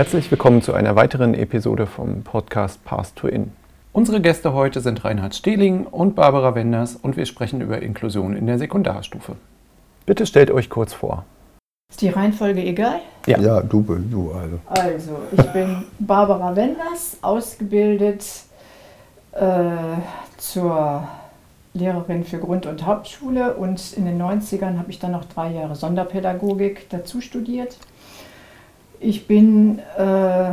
Herzlich willkommen zu einer weiteren Episode vom Podcast Path to In. Unsere Gäste heute sind Reinhard Stehling und Barbara Wenders und wir sprechen über Inklusion in der Sekundarstufe. Bitte stellt euch kurz vor. Ist die Reihenfolge egal? Ja, ja du, du also. Also, ich bin Barbara Wenders, ausgebildet äh, zur Lehrerin für Grund- und Hauptschule und in den 90ern habe ich dann noch drei Jahre Sonderpädagogik dazu studiert. Ich bin, äh,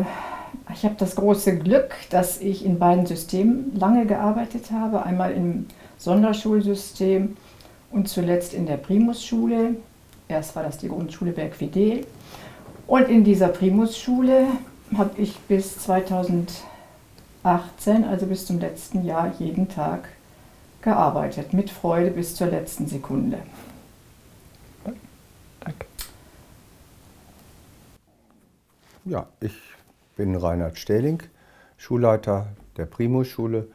ich habe das große Glück, dass ich in beiden Systemen lange gearbeitet habe. Einmal im Sonderschulsystem und zuletzt in der Primusschule. Erst war das die Grundschule Bergfidel. Und in dieser Primusschule habe ich bis 2018, also bis zum letzten Jahr, jeden Tag gearbeitet. Mit Freude bis zur letzten Sekunde. Ja, ich bin Reinhard Stähling, Schulleiter der Primusschule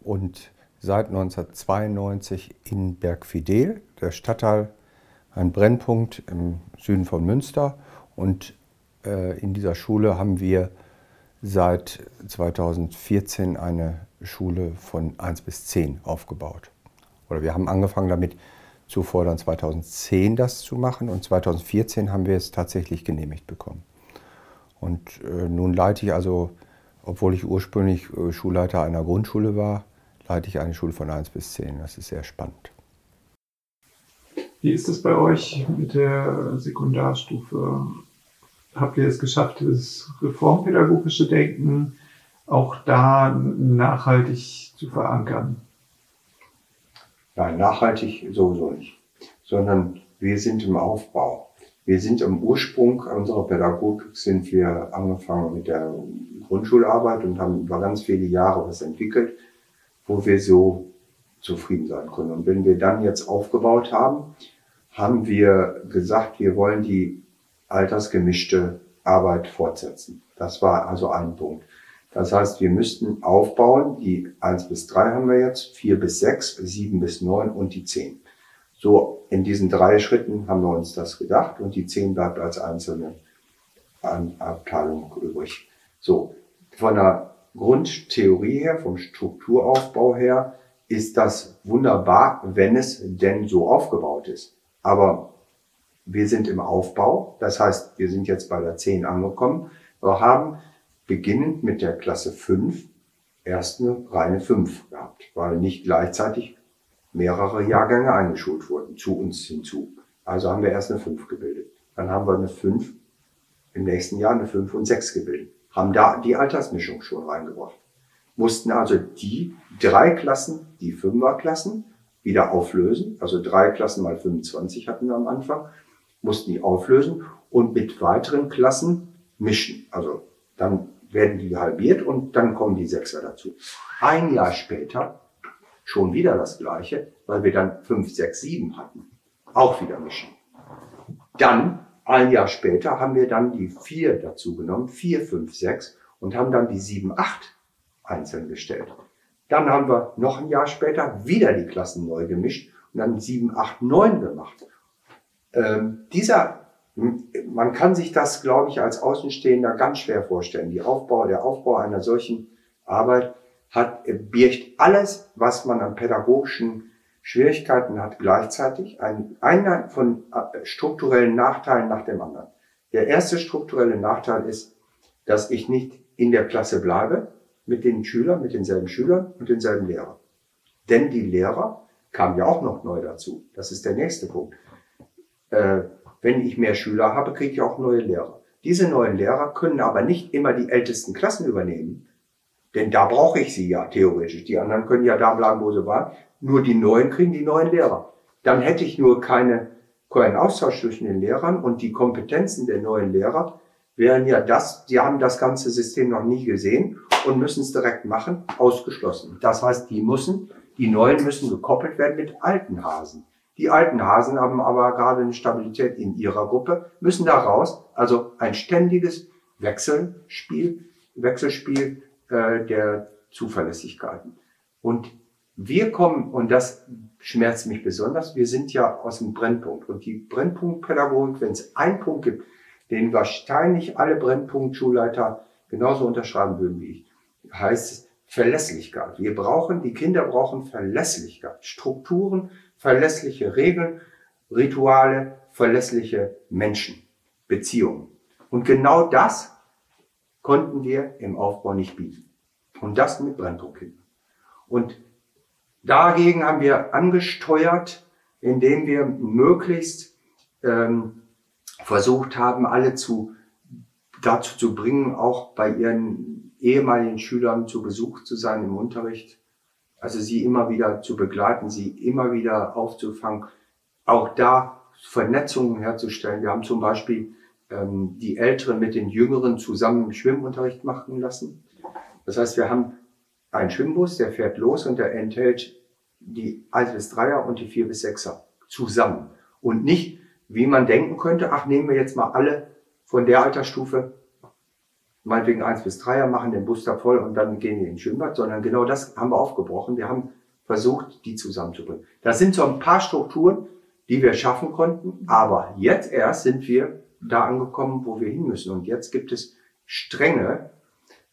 und seit 1992 in Bergfidel, der Stadtteil ein Brennpunkt im Süden von Münster. Und äh, in dieser Schule haben wir seit 2014 eine Schule von 1 bis 10 aufgebaut. Oder wir haben angefangen damit, zuvor dann 2010 das zu machen und 2014 haben wir es tatsächlich genehmigt bekommen. Und äh, nun leite ich also, obwohl ich ursprünglich äh, Schulleiter einer Grundschule war, leite ich eine Schule von 1 bis 10. Das ist sehr spannend. Wie ist es bei euch mit der Sekundarstufe? Habt ihr es geschafft, das reformpädagogische Denken auch da nachhaltig zu verankern? Nein, nachhaltig sowieso nicht, sondern wir sind im Aufbau. Wir sind im Ursprung unserer Pädagogik sind wir angefangen mit der Grundschularbeit und haben über ganz viele Jahre was entwickelt, wo wir so zufrieden sein können. Und wenn wir dann jetzt aufgebaut haben, haben wir gesagt, wir wollen die altersgemischte Arbeit fortsetzen. Das war also ein Punkt. Das heißt, wir müssten aufbauen, die eins bis drei haben wir jetzt, vier bis sechs, sieben bis neun und die zehn. So, in diesen drei Schritten haben wir uns das gedacht und die zehn bleibt als einzelne Abteilung übrig. So, von der Grundtheorie her, vom Strukturaufbau her, ist das wunderbar, wenn es denn so aufgebaut ist. Aber wir sind im Aufbau, das heißt, wir sind jetzt bei der 10 angekommen. Wir haben beginnend mit der Klasse 5 erst eine reine 5 gehabt, weil nicht gleichzeitig mehrere Jahrgänge eingeschult wurden zu uns hinzu. Also haben wir erst eine 5 gebildet. Dann haben wir eine 5, im nächsten Jahr eine 5 und 6 gebildet. Haben da die Altersmischung schon reingebracht. Mussten also die drei Klassen, die Fünferklassen, wieder auflösen. Also drei Klassen mal 25 hatten wir am Anfang, mussten die auflösen und mit weiteren Klassen mischen. Also dann werden die halbiert und dann kommen die Sechser dazu. Ein Jahr später schon wieder das Gleiche, weil wir dann 5, 6, 7 hatten. Auch wieder mischen. Dann, ein Jahr später, haben wir dann die 4 dazu genommen, 4, 5, 6 und haben dann die 7, 8 einzeln gestellt. Dann haben wir noch ein Jahr später wieder die Klassen neu gemischt und dann 7, 8, 9 gemacht. Ähm, dieser, man kann sich das, glaube ich, als Außenstehender ganz schwer vorstellen. Die Aufbau, der Aufbau einer solchen Arbeit hat, birgt alles, was man an pädagogischen Schwierigkeiten hat, gleichzeitig ein, einer von äh, strukturellen Nachteilen nach dem anderen. Der erste strukturelle Nachteil ist, dass ich nicht in der Klasse bleibe, mit den Schülern, mit denselben Schülern und denselben Lehrern. Denn die Lehrer kamen ja auch noch neu dazu. Das ist der nächste Punkt. Äh, wenn ich mehr Schüler habe, kriege ich auch neue Lehrer. Diese neuen Lehrer können aber nicht immer die ältesten Klassen übernehmen, denn da brauche ich sie ja theoretisch. Die anderen können ja da bleiben, wo sie waren. Nur die neuen kriegen die neuen Lehrer. Dann hätte ich nur keine, keinen Austausch zwischen den Lehrern und die Kompetenzen der neuen Lehrer wären ja das, die haben das ganze System noch nie gesehen und müssen es direkt machen, ausgeschlossen. Das heißt, die müssen, die neuen müssen gekoppelt werden mit alten Hasen. Die alten Hasen haben aber gerade eine Stabilität in ihrer Gruppe, müssen da raus. Also ein ständiges Wechselspiel, Wechselspiel äh, der Zuverlässigkeiten. Und wir kommen, und das schmerzt mich besonders, wir sind ja aus dem Brennpunkt. Und die Brennpunktpädagogik, wenn es einen Punkt gibt, den wahrscheinlich alle Brennpunkt-Schulleiter genauso unterschreiben würden wie ich. Heißt Verlässlichkeit. Wir brauchen, die Kinder brauchen Verlässlichkeit. Strukturen, verlässliche Regeln, Rituale, verlässliche Menschen, Beziehungen. Und genau das konnten wir im Aufbau nicht bieten. Und das mit Brennpunktkindern. Und dagegen haben wir angesteuert, indem wir möglichst ähm, versucht haben, alle zu, dazu zu bringen, auch bei ihren ehemaligen Schülern zu Besuch zu sein im Unterricht. Also sie immer wieder zu begleiten, sie immer wieder aufzufangen, auch da Vernetzungen herzustellen. Wir haben zum Beispiel ähm, die Älteren mit den Jüngeren zusammen Schwimmunterricht machen lassen. Das heißt, wir haben einen Schwimmbus, der fährt los und der enthält die 1 bis 3er und die 4 bis 6er zusammen. Und nicht, wie man denken könnte, ach, nehmen wir jetzt mal alle von der Altersstufe, meinetwegen 1 bis 3er, machen den Bus da voll und dann gehen die ins Schwimmbad, sondern genau das haben wir aufgebrochen. Wir haben versucht, die zusammenzubringen. Das sind so ein paar Strukturen, die wir schaffen konnten, aber jetzt erst sind wir da angekommen, wo wir hin müssen. Und jetzt gibt es Stränge,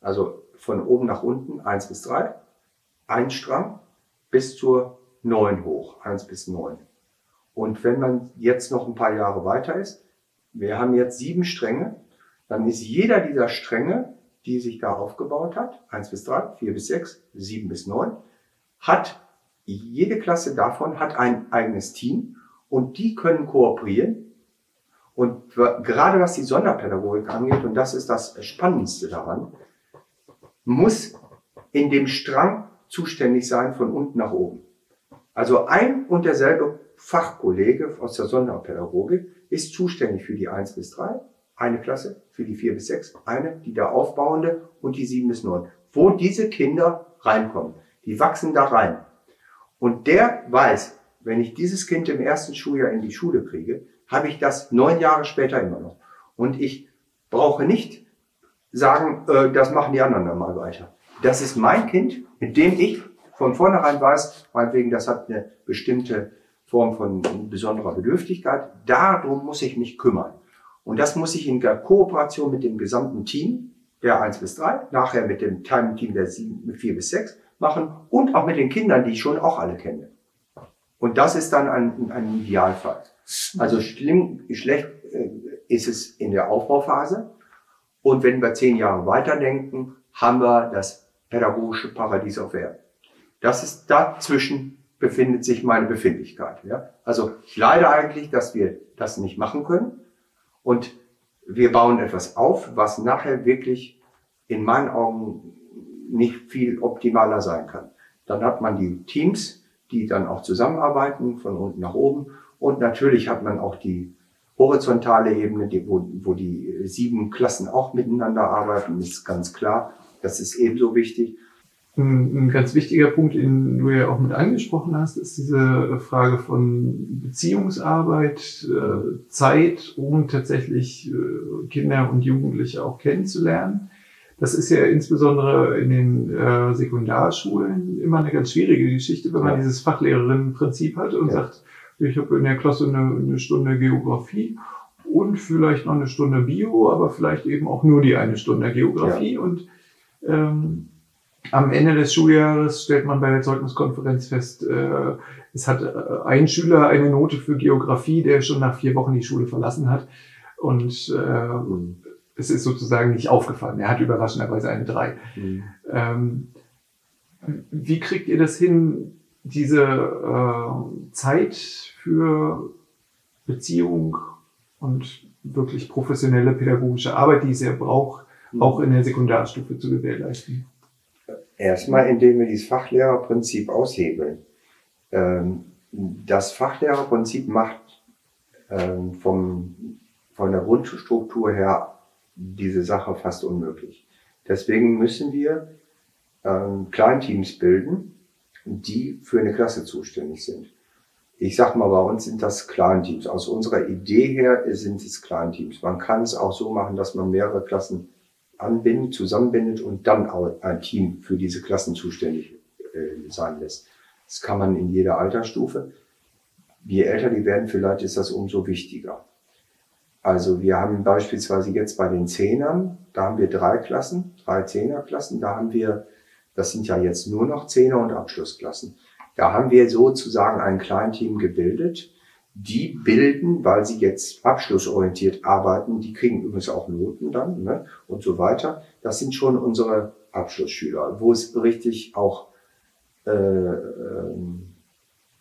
also von oben nach unten, 1 bis 3, ein Strang bis zur 9 hoch, 1 bis 9. Und wenn man jetzt noch ein paar Jahre weiter ist, wir haben jetzt sieben Stränge, dann ist jeder dieser Stränge, die sich da aufgebaut hat, 1 bis 3, 4 bis 6, 7 bis 9, hat jede Klasse davon hat ein eigenes Team und die können kooperieren. Und gerade was die Sonderpädagogik angeht, und das ist das Spannendste daran, muss in dem Strang zuständig sein von unten nach oben. Also ein und derselbe Fachkollege aus der Sonderpädagogik ist zuständig für die 1 bis 3, eine Klasse, für die 4 bis 6, eine, die da aufbauende und die 7 bis 9. Wo diese Kinder reinkommen. Die wachsen da rein. Und der weiß, wenn ich dieses Kind im ersten Schuljahr in die Schule kriege, habe ich das neun Jahre später immer noch. Und ich brauche nicht sagen, äh, das machen die anderen dann mal weiter. Das ist mein Kind, mit dem ich von vornherein weiß, meinetwegen, das hat eine bestimmte Form von besonderer Bedürftigkeit. Darum muss ich mich kümmern. Und das muss ich in der Kooperation mit dem gesamten Team, der 1 bis 3, nachher mit dem Team der 7, 4 bis 6 machen und auch mit den Kindern, die ich schon auch alle kenne. Und das ist dann ein, ein Idealfall. Also schlimm, schlecht äh, ist es in der Aufbauphase. Und wenn wir zehn Jahre weiterdenken, haben wir das pädagogische Paradies auf Erden. Das ist dazwischen befindet sich meine Befindlichkeit. Ja? Also ich leide eigentlich, dass wir das nicht machen können. Und wir bauen etwas auf, was nachher wirklich in meinen Augen nicht viel optimaler sein kann. Dann hat man die Teams, die dann auch zusammenarbeiten von unten nach oben. Und natürlich hat man auch die horizontale Ebene, die, wo, wo die sieben Klassen auch miteinander arbeiten, ist ganz klar. Das ist ebenso wichtig. Ein ganz wichtiger Punkt, den du ja auch mit angesprochen hast, ist diese Frage von Beziehungsarbeit, äh, Zeit, um tatsächlich äh, Kinder und Jugendliche auch kennenzulernen. Das ist ja insbesondere in den äh, Sekundarschulen immer eine ganz schwierige Geschichte, wenn man ja. dieses Fachlehrerinnenprinzip hat und ja. sagt, ich habe in der Klasse eine, eine Stunde Geografie und vielleicht noch eine Stunde Bio, aber vielleicht eben auch nur die eine Stunde Geografie. Ja. Und ähm, am Ende des Schuljahres stellt man bei der Zeugniskonferenz fest, äh, es hat äh, ein Schüler eine Note für Geografie, der schon nach vier Wochen die Schule verlassen hat. Und äh, mhm es ist sozusagen nicht aufgefallen. Er hat überraschenderweise eine 3. Mhm. Ähm, wie kriegt ihr das hin, diese äh, Zeit für Beziehung und wirklich professionelle pädagogische Arbeit, die es ja braucht, mhm. auch in der Sekundarstufe zu gewährleisten? Erstmal, indem wir dieses Fachlehrerprinzip aushebeln. Ähm, das Fachlehrerprinzip macht ähm, vom, von der Grundstruktur her diese Sache fast unmöglich. Deswegen müssen wir ähm, Kleinteams bilden, die für eine Klasse zuständig sind. Ich sag mal, bei uns sind das Kleinteams. Aus unserer Idee her sind es Kleinteams. Man kann es auch so machen, dass man mehrere Klassen anbindet, zusammenbindet und dann auch ein Team für diese Klassen zuständig äh, sein lässt. Das kann man in jeder Altersstufe. Je älter die werden, vielleicht ist das umso wichtiger. Also wir haben beispielsweise jetzt bei den Zehnern, da haben wir drei Klassen, drei Zehnerklassen, da haben wir, das sind ja jetzt nur noch Zehner und Abschlussklassen. Da haben wir sozusagen ein Kleinteam gebildet. Die bilden, weil sie jetzt abschlussorientiert arbeiten, die kriegen übrigens auch Noten dann ne, und so weiter. Das sind schon unsere Abschlussschüler, wo es richtig auch äh, äh,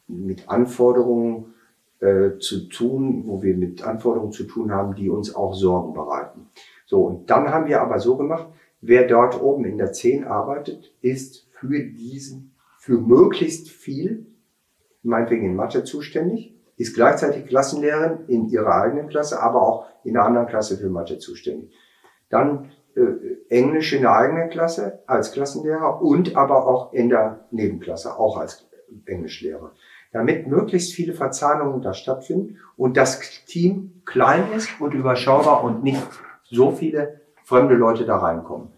mit Anforderungen äh, zu tun, wo wir mit Anforderungen zu tun haben, die uns auch Sorgen bereiten. So, und dann haben wir aber so gemacht, wer dort oben in der 10 arbeitet, ist für diesen, für möglichst viel, meinetwegen in Mathe zuständig, ist gleichzeitig Klassenlehrerin in ihrer eigenen Klasse, aber auch in einer anderen Klasse für Mathe zuständig. Dann äh, Englisch in der eigenen Klasse als Klassenlehrer und aber auch in der Nebenklasse, auch als Englischlehrer. Damit möglichst viele Verzahnungen da stattfinden und das Team klein ist und überschaubar und nicht so viele fremde Leute da reinkommen.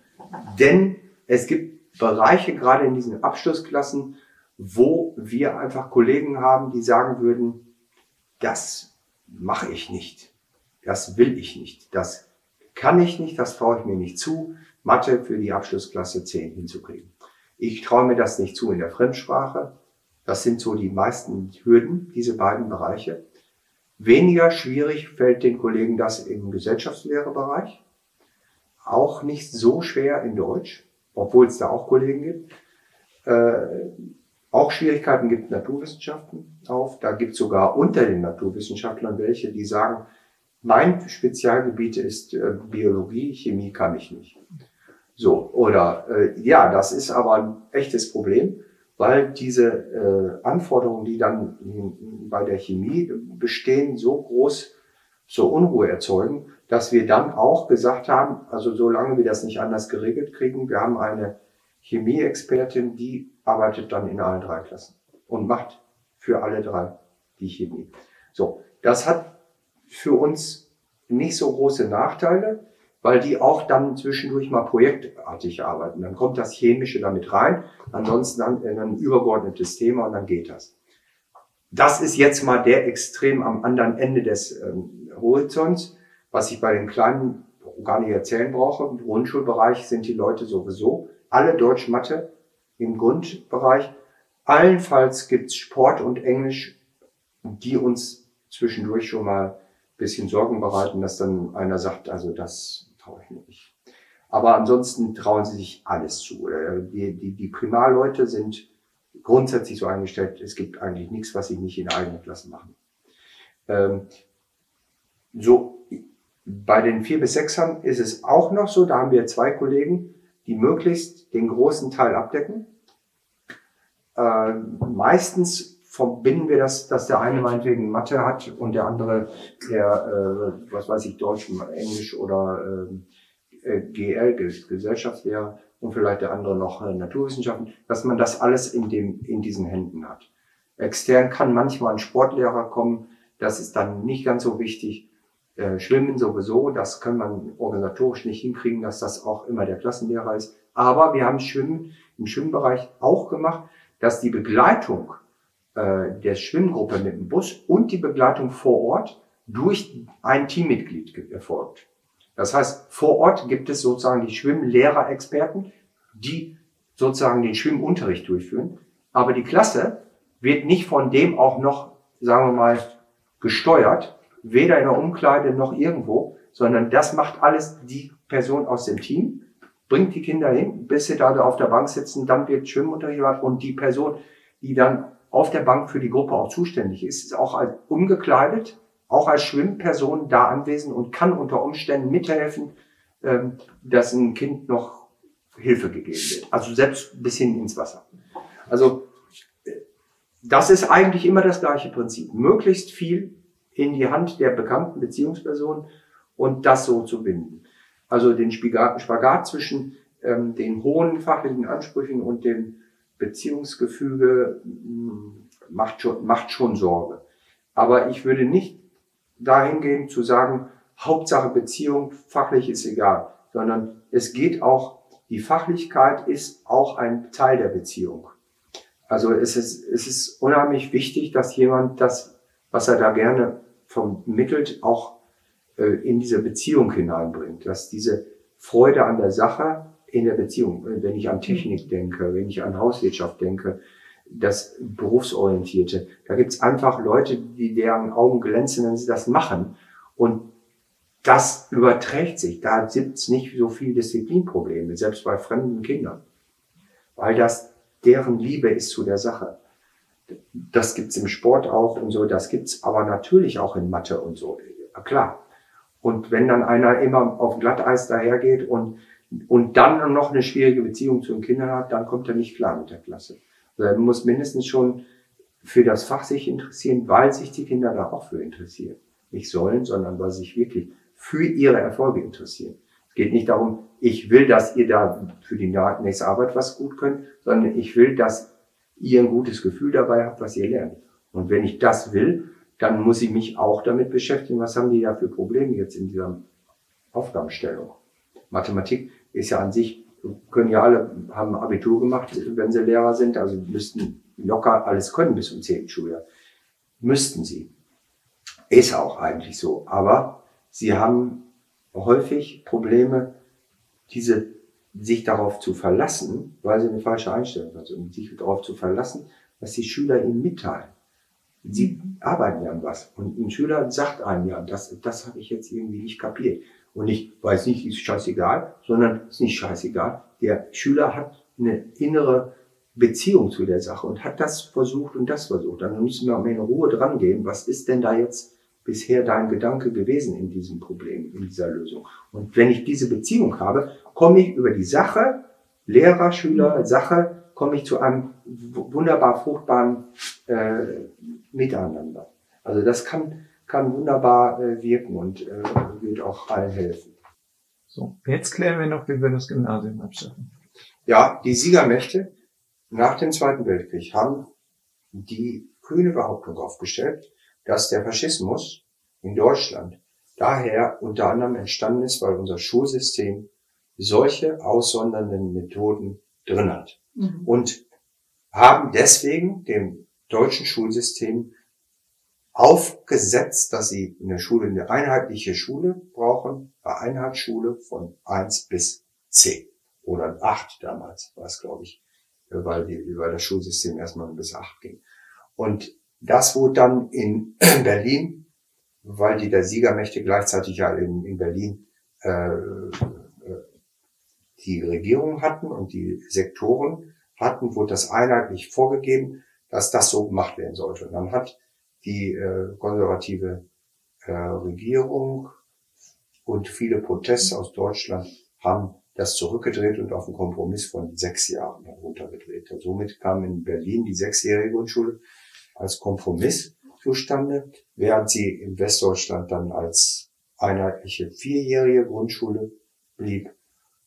Denn es gibt Bereiche, gerade in diesen Abschlussklassen, wo wir einfach Kollegen haben, die sagen würden, das mache ich nicht, das will ich nicht, das kann ich nicht, das traue ich mir nicht zu, Mathe für die Abschlussklasse 10 hinzukriegen. Ich traue mir das nicht zu in der Fremdsprache. Das sind so die meisten Hürden, diese beiden Bereiche. Weniger schwierig fällt den Kollegen das im Gesellschaftslehrebereich. Auch nicht so schwer in Deutsch, obwohl es da auch Kollegen gibt. Äh, auch Schwierigkeiten gibt Naturwissenschaften auf. Da gibt es sogar unter den Naturwissenschaftlern welche, die sagen, mein Spezialgebiet ist äh, Biologie, Chemie kann ich nicht. So, oder äh, ja, das ist aber ein echtes Problem, weil diese äh, Anforderungen, die dann bei der Chemie bestehen, so groß so Unruhe erzeugen, dass wir dann auch gesagt haben, also solange wir das nicht anders geregelt kriegen, wir haben eine Chemieexpertin, die arbeitet dann in allen drei Klassen und macht für alle drei die Chemie. So, das hat für uns nicht so große Nachteile, weil die auch dann zwischendurch mal projektartig arbeiten. Dann kommt das Chemische damit rein, ansonsten dann ein übergeordnetes Thema und dann geht das. Das ist jetzt mal der Extrem am anderen Ende des ähm, Horizonts, was ich bei den Kleinen gar nicht erzählen brauche. Im Grundschulbereich sind die Leute sowieso alle Deutsch, Mathe im Grundbereich. Allenfalls gibt's Sport und Englisch, die uns zwischendurch schon mal bisschen Sorgen bereiten, dass dann einer sagt, also das traue ich mir nicht. Aber ansonsten trauen sie sich alles zu. Die, die, die Primarleute sind grundsätzlich so eingestellt, es gibt eigentlich nichts, was sie nicht in eigenen Klassen machen. Ähm, so, bei den vier bis sechsern ist es auch noch so, da haben wir zwei Kollegen, die möglichst den großen Teil abdecken. Äh, meistens verbinden wir das, dass der eine meinetwegen Mathe hat und der andere der, äh, was weiß ich, Deutsch, Englisch oder äh, GL, Gesellschaftslehrer und vielleicht der andere noch äh, Naturwissenschaften, dass man das alles in dem, in diesen Händen hat. Extern kann manchmal ein Sportlehrer kommen, das ist dann nicht ganz so wichtig. Äh, Schwimmen sowieso, das kann man organisatorisch nicht hinkriegen, dass das auch immer der Klassenlehrer ist. Aber wir haben Schwimmen im Schwimmbereich auch gemacht, dass die Begleitung äh, der Schwimmgruppe mit dem Bus und die Begleitung vor Ort durch ein Teammitglied erfolgt. Das heißt, vor Ort gibt es sozusagen die Schwimmlehrerexperten, die sozusagen den Schwimmunterricht durchführen. Aber die Klasse wird nicht von dem auch noch, sagen wir mal, gesteuert, weder in der Umkleide noch irgendwo, sondern das macht alles die Person aus dem Team, bringt die Kinder hin, bis sie da auf der Bank sitzen, dann wird Schwimmunterricht und die Person, die dann auf der Bank für die Gruppe auch zuständig ist, ist auch als umgekleidet, auch als Schwimmperson da anwesend und kann unter Umständen mithelfen, ähm, dass ein Kind noch Hilfe gegeben wird. Also selbst bis hin ins Wasser. Also das ist eigentlich immer das gleiche Prinzip. Möglichst viel in die Hand der bekannten Beziehungsperson und das so zu binden. Also den Spagat zwischen ähm, den hohen fachlichen Ansprüchen und dem Beziehungsgefüge hm, macht schon, macht schon Sorge. Aber ich würde nicht dahin gehen zu sagen, Hauptsache Beziehung, fachlich ist egal, sondern es geht auch, die Fachlichkeit ist auch ein Teil der Beziehung. Also es ist, es ist unheimlich wichtig, dass jemand das, was er da gerne vermittelt, auch äh, in diese Beziehung hineinbringt, dass diese Freude an der Sache in der Beziehung, wenn ich an Technik denke, wenn ich an Hauswirtschaft denke, das Berufsorientierte, da gibt's einfach Leute, die deren Augen glänzen, wenn sie das machen. Und das überträgt sich. Da gibt's nicht so viel Disziplinprobleme, selbst bei fremden Kindern. Weil das deren Liebe ist zu der Sache. Das gibt's im Sport auch und so, das gibt's aber natürlich auch in Mathe und so. Ja, klar. Und wenn dann einer immer auf Glatteis dahergeht und, und dann noch eine schwierige Beziehung zu den Kindern hat, dann kommt er nicht klar mit der Klasse. Also er muss mindestens schon für das Fach sich interessieren, weil sich die Kinder da auch für interessieren. Nicht sollen, sondern weil sie sich wirklich für ihre Erfolge interessieren. Es geht nicht darum, ich will, dass ihr da für die nächste Arbeit was gut könnt, sondern ich will, dass ihr ein gutes Gefühl dabei habt, was ihr lernt. Und wenn ich das will, dann muss ich mich auch damit beschäftigen, was haben die da für Probleme jetzt in dieser Aufgabenstellung. Mathematik ist ja an sich, können ja alle, haben Abitur gemacht, wenn sie Lehrer sind, also müssten locker alles können bis zum 10. Schuljahr. Müssten sie. Ist auch eigentlich so. Aber sie haben häufig Probleme, diese, sich darauf zu verlassen, weil sie eine falsche Einstellung haben, und sich darauf zu verlassen, was die Schüler ihnen mitteilen. Sie arbeiten ja an was. Und ein Schüler sagt einem ja, das, das habe ich jetzt irgendwie nicht kapiert. Und ich weiß nicht, ist scheißegal, sondern ist nicht scheißegal. Der Schüler hat eine innere Beziehung zu der Sache und hat das versucht und das versucht. Dann müssen wir mal in Ruhe dran gehen. Was ist denn da jetzt bisher dein Gedanke gewesen in diesem Problem, in dieser Lösung? Und wenn ich diese Beziehung habe, komme ich über die Sache, Lehrer, Schüler, Sache, komme ich zu einem wunderbar fruchtbaren äh, Miteinander. Also das kann, kann wunderbar äh, wirken und äh, wird auch allen helfen. So, jetzt klären wir noch, wie wir das Gymnasium abschaffen. Ja, die Siegermächte nach dem Zweiten Weltkrieg haben die kühne Behauptung aufgestellt, dass der Faschismus in Deutschland daher unter anderem entstanden ist, weil unser Schulsystem solche aussondernden Methoden drin hat. Mhm. Und haben deswegen dem deutschen Schulsystem aufgesetzt, dass sie in der Schule eine einheitliche Schule brauchen, eine Einheitsschule von eins bis zehn oder acht damals war es, glaube ich, weil, die, weil das Schulsystem erstmal bis acht ging. Und das wurde dann in Berlin, weil die der Siegermächte gleichzeitig ja in, in Berlin äh, äh, die Regierung hatten und die Sektoren hatten, wurde das einheitlich vorgegeben, dass das so gemacht werden sollte. Und dann hat die äh, konservative äh, Regierung und viele Proteste aus Deutschland haben das zurückgedreht und auf einen Kompromiss von sechs Jahren heruntergedreht. Und somit kam in Berlin die sechsjährige Grundschule als Kompromiss zustande, während sie in Westdeutschland dann als einheitliche vierjährige Grundschule blieb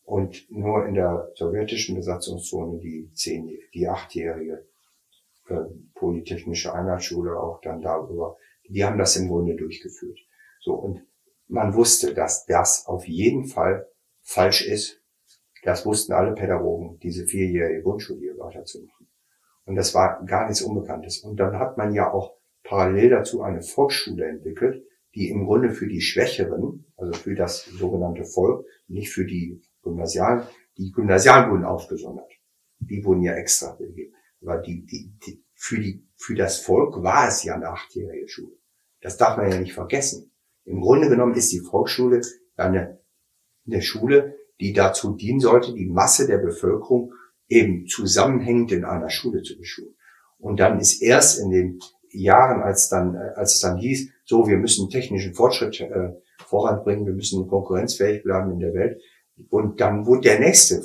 und nur in der sowjetischen Besatzungszone die zehn, die achtjährige äh, Polytechnische Einheitsschule auch dann darüber. Die haben das im Grunde durchgeführt. So und man wusste, dass das auf jeden Fall falsch ist. Das wussten alle Pädagogen, diese vierjährige Grundschule hier weiterzumachen. Und das war gar nichts Unbekanntes. Und dann hat man ja auch parallel dazu eine Volksschule entwickelt, die im Grunde für die Schwächeren, also für das sogenannte Volk, nicht für die Gymnasialen, die Gymnasialen wurden aufgesondert. Die wurden ja extra gegeben. Aber die, die, die, für, die, für das Volk war es ja eine achtjährige Schule. Das darf man ja nicht vergessen. Im Grunde genommen ist die Volksschule eine, eine Schule, die dazu dienen sollte, die Masse der Bevölkerung eben zusammenhängend in einer Schule zu beschulen. Und dann ist erst in den Jahren, als dann, als es dann hieß, so, wir müssen technischen Fortschritt äh, voranbringen, wir müssen konkurrenzfähig bleiben in der Welt. Und dann wurde der nächste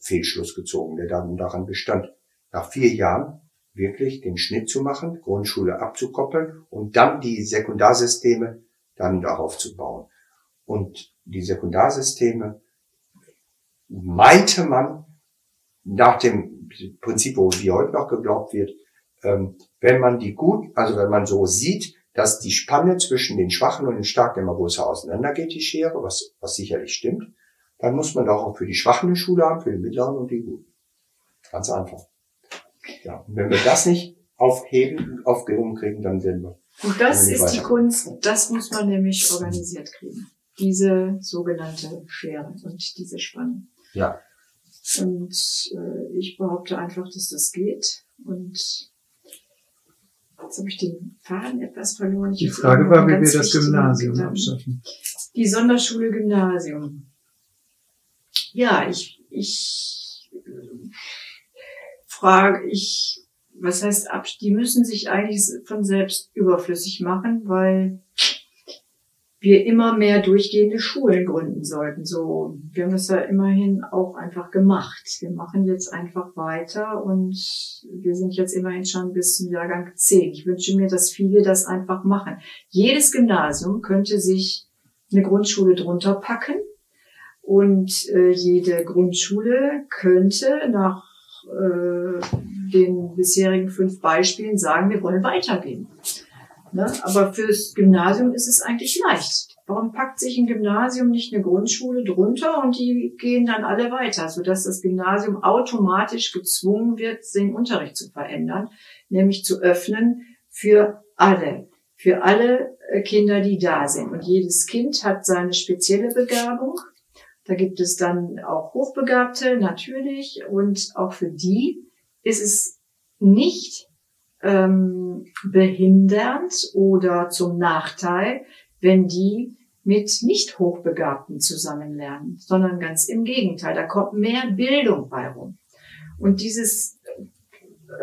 Fehlschluss gezogen, der dann daran bestand, nach vier Jahren wirklich den Schnitt zu machen, Grundschule abzukoppeln und dann die Sekundarsysteme dann darauf zu bauen. Und die Sekundarsysteme meinte man nach dem Prinzip, wo wie heute noch geglaubt wird, ähm, wenn man die gut, also wenn man so sieht, dass die Spanne zwischen den Schwachen und den Starken immer größer auseinandergeht, die Schere, was, was sicherlich stimmt, dann muss man doch auch für die Schwachen eine Schule haben, für die Mittleren und die Guten. Ganz einfach. Ja, und wenn wir das nicht aufheben, aufgehoben kriegen, dann werden wir Und das ist die Kunst, das muss man nämlich organisiert kriegen. Diese sogenannte Schere und diese Spannung. Ja. Und äh, ich behaupte einfach, dass das geht. Und jetzt habe ich den Faden etwas verloren. Ich die Frage war, wie wir das Gymnasium abschaffen. Die Sonderschule Gymnasium. Ja, ich, ich frage, ich, was heißt ab, die müssen sich eigentlich von selbst überflüssig machen, weil wir immer mehr durchgehende Schulen gründen sollten. So, wir haben das ja immerhin auch einfach gemacht. Wir machen jetzt einfach weiter und wir sind jetzt immerhin schon bis zum Jahrgang 10. Ich wünsche mir, dass viele das einfach machen. Jedes Gymnasium könnte sich eine Grundschule drunter packen und äh, jede Grundschule könnte nach äh, den bisherigen fünf Beispielen sagen, wir wollen weitergehen. Ne? Aber fürs Gymnasium ist es eigentlich leicht. Warum packt sich ein Gymnasium nicht eine Grundschule drunter und die gehen dann alle weiter, sodass das Gymnasium automatisch gezwungen wird, den Unterricht zu verändern, nämlich zu öffnen für alle, für alle äh, Kinder, die da sind. Und jedes Kind hat seine spezielle Begabung. Da gibt es dann auch Hochbegabte, natürlich. Und auch für die ist es nicht ähm, behindernd oder zum Nachteil, wenn die mit nicht Hochbegabten zusammenlernen, sondern ganz im Gegenteil, da kommt mehr Bildung bei rum. Und dieses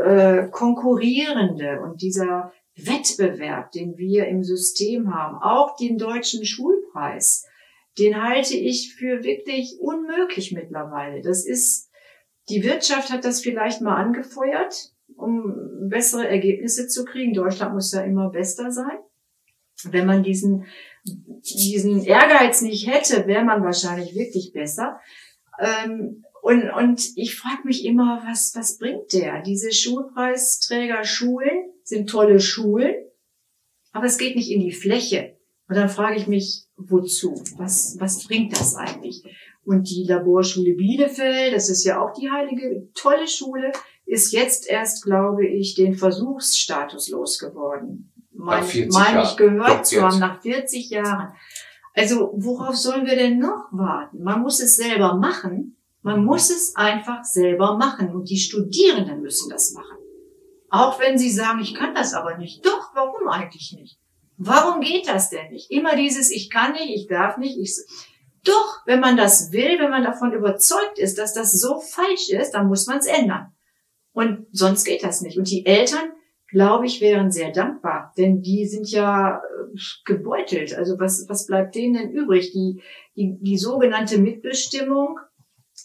äh, Konkurrierende und dieser Wettbewerb, den wir im System haben, auch den deutschen Schulpreis, den halte ich für wirklich unmöglich mittlerweile. Das ist, die Wirtschaft hat das vielleicht mal angefeuert, um bessere Ergebnisse zu kriegen. Deutschland muss ja immer bester sein. Wenn man diesen, diesen Ehrgeiz nicht hätte, wäre man wahrscheinlich wirklich besser. Ähm, und, und ich frage mich immer, was, was bringt der? Diese Schulpreisträger Schulen sind tolle Schulen, aber es geht nicht in die Fläche. Und dann frage ich mich, wozu? Was, was bringt das eigentlich? Und die Laborschule Bielefeld, das ist ja auch die heilige, tolle Schule, ist jetzt erst, glaube ich, den Versuchsstatus losgeworden. Meine, meine ich gehört zu haben, nach 40 Jahren. Also worauf sollen wir denn noch warten? Man muss es selber machen. Man muss es einfach selber machen. Und die Studierenden müssen das machen. Auch wenn sie sagen, ich kann das aber nicht. Doch, warum eigentlich nicht? Warum geht das denn nicht? Immer dieses, ich kann nicht, ich darf nicht. Ich, doch, wenn man das will, wenn man davon überzeugt ist, dass das so falsch ist, dann muss man es ändern. Und sonst geht das nicht. Und die Eltern, glaube ich, wären sehr dankbar, denn die sind ja äh, gebeutelt. Also was, was bleibt denen denn übrig? Die, die, die sogenannte Mitbestimmung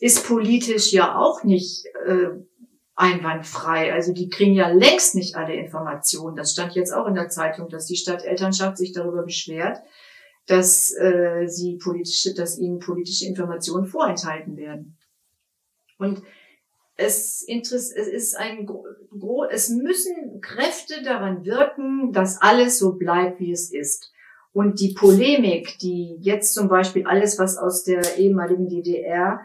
ist politisch ja auch nicht äh, einwandfrei. Also die kriegen ja längst nicht alle Informationen. Das stand jetzt auch in der Zeitung, dass die Stadtelternschaft sich darüber beschwert, dass äh, sie politische, dass ihnen politische Informationen vorenthalten werden. Und es, es ist ein es müssen Kräfte daran wirken, dass alles so bleibt, wie es ist. Und die Polemik, die jetzt zum Beispiel alles, was aus der ehemaligen DDR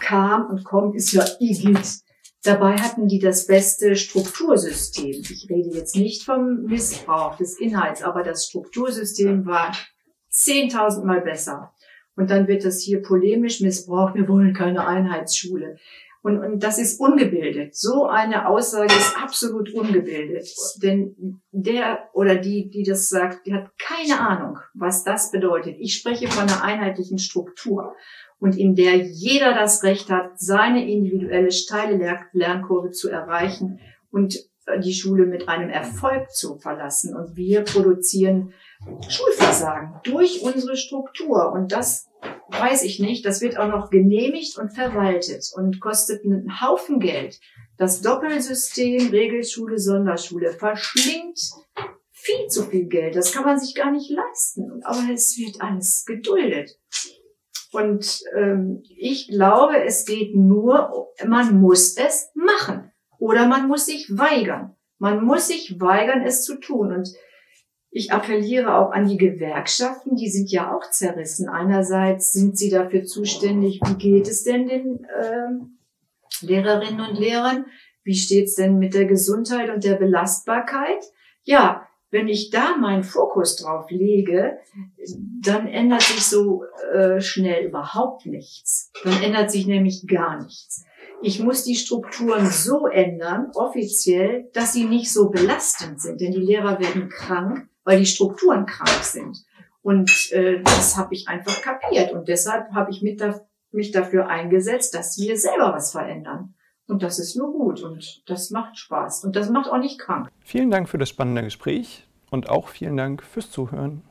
kam und kommt, ist ja IGIT. Dabei hatten die das beste Struktursystem. Ich rede jetzt nicht vom Missbrauch des Inhalts, aber das Struktursystem war zehntausendmal besser. Und dann wird das hier polemisch missbraucht. Wir wollen keine Einheitsschule. Und, und das ist ungebildet. So eine Aussage ist absolut ungebildet. Denn der oder die, die das sagt, die hat keine Ahnung, was das bedeutet. Ich spreche von einer einheitlichen Struktur und in der jeder das Recht hat, seine individuelle steile Lernkurve zu erreichen und die Schule mit einem Erfolg zu verlassen. Und wir produzieren Schulversagen durch unsere Struktur. Und das weiß ich nicht. Das wird auch noch genehmigt und verwaltet und kostet einen Haufen Geld. Das Doppelsystem Regelschule, Sonderschule verschlingt viel zu viel Geld. Das kann man sich gar nicht leisten. Aber es wird alles geduldet. Und ähm, ich glaube, es geht nur, man muss es machen. Oder man muss sich weigern. Man muss sich weigern, es zu tun. Und ich appelliere auch an die Gewerkschaften, die sind ja auch zerrissen. Einerseits sind sie dafür zuständig, wie geht es denn den äh, Lehrerinnen und Lehrern? Wie steht es denn mit der Gesundheit und der Belastbarkeit? Ja, wenn ich da meinen Fokus drauf lege, dann ändert sich so äh, schnell überhaupt nichts. Dann ändert sich nämlich gar nichts. Ich muss die Strukturen so ändern, offiziell, dass sie nicht so belastend sind. Denn die Lehrer werden krank, weil die Strukturen krank sind. Und äh, das habe ich einfach kapiert. Und deshalb habe ich mit da, mich dafür eingesetzt, dass wir selber was verändern. Und das ist nur gut und das macht Spaß und das macht auch nicht krank. Vielen Dank für das spannende Gespräch und auch vielen Dank fürs Zuhören.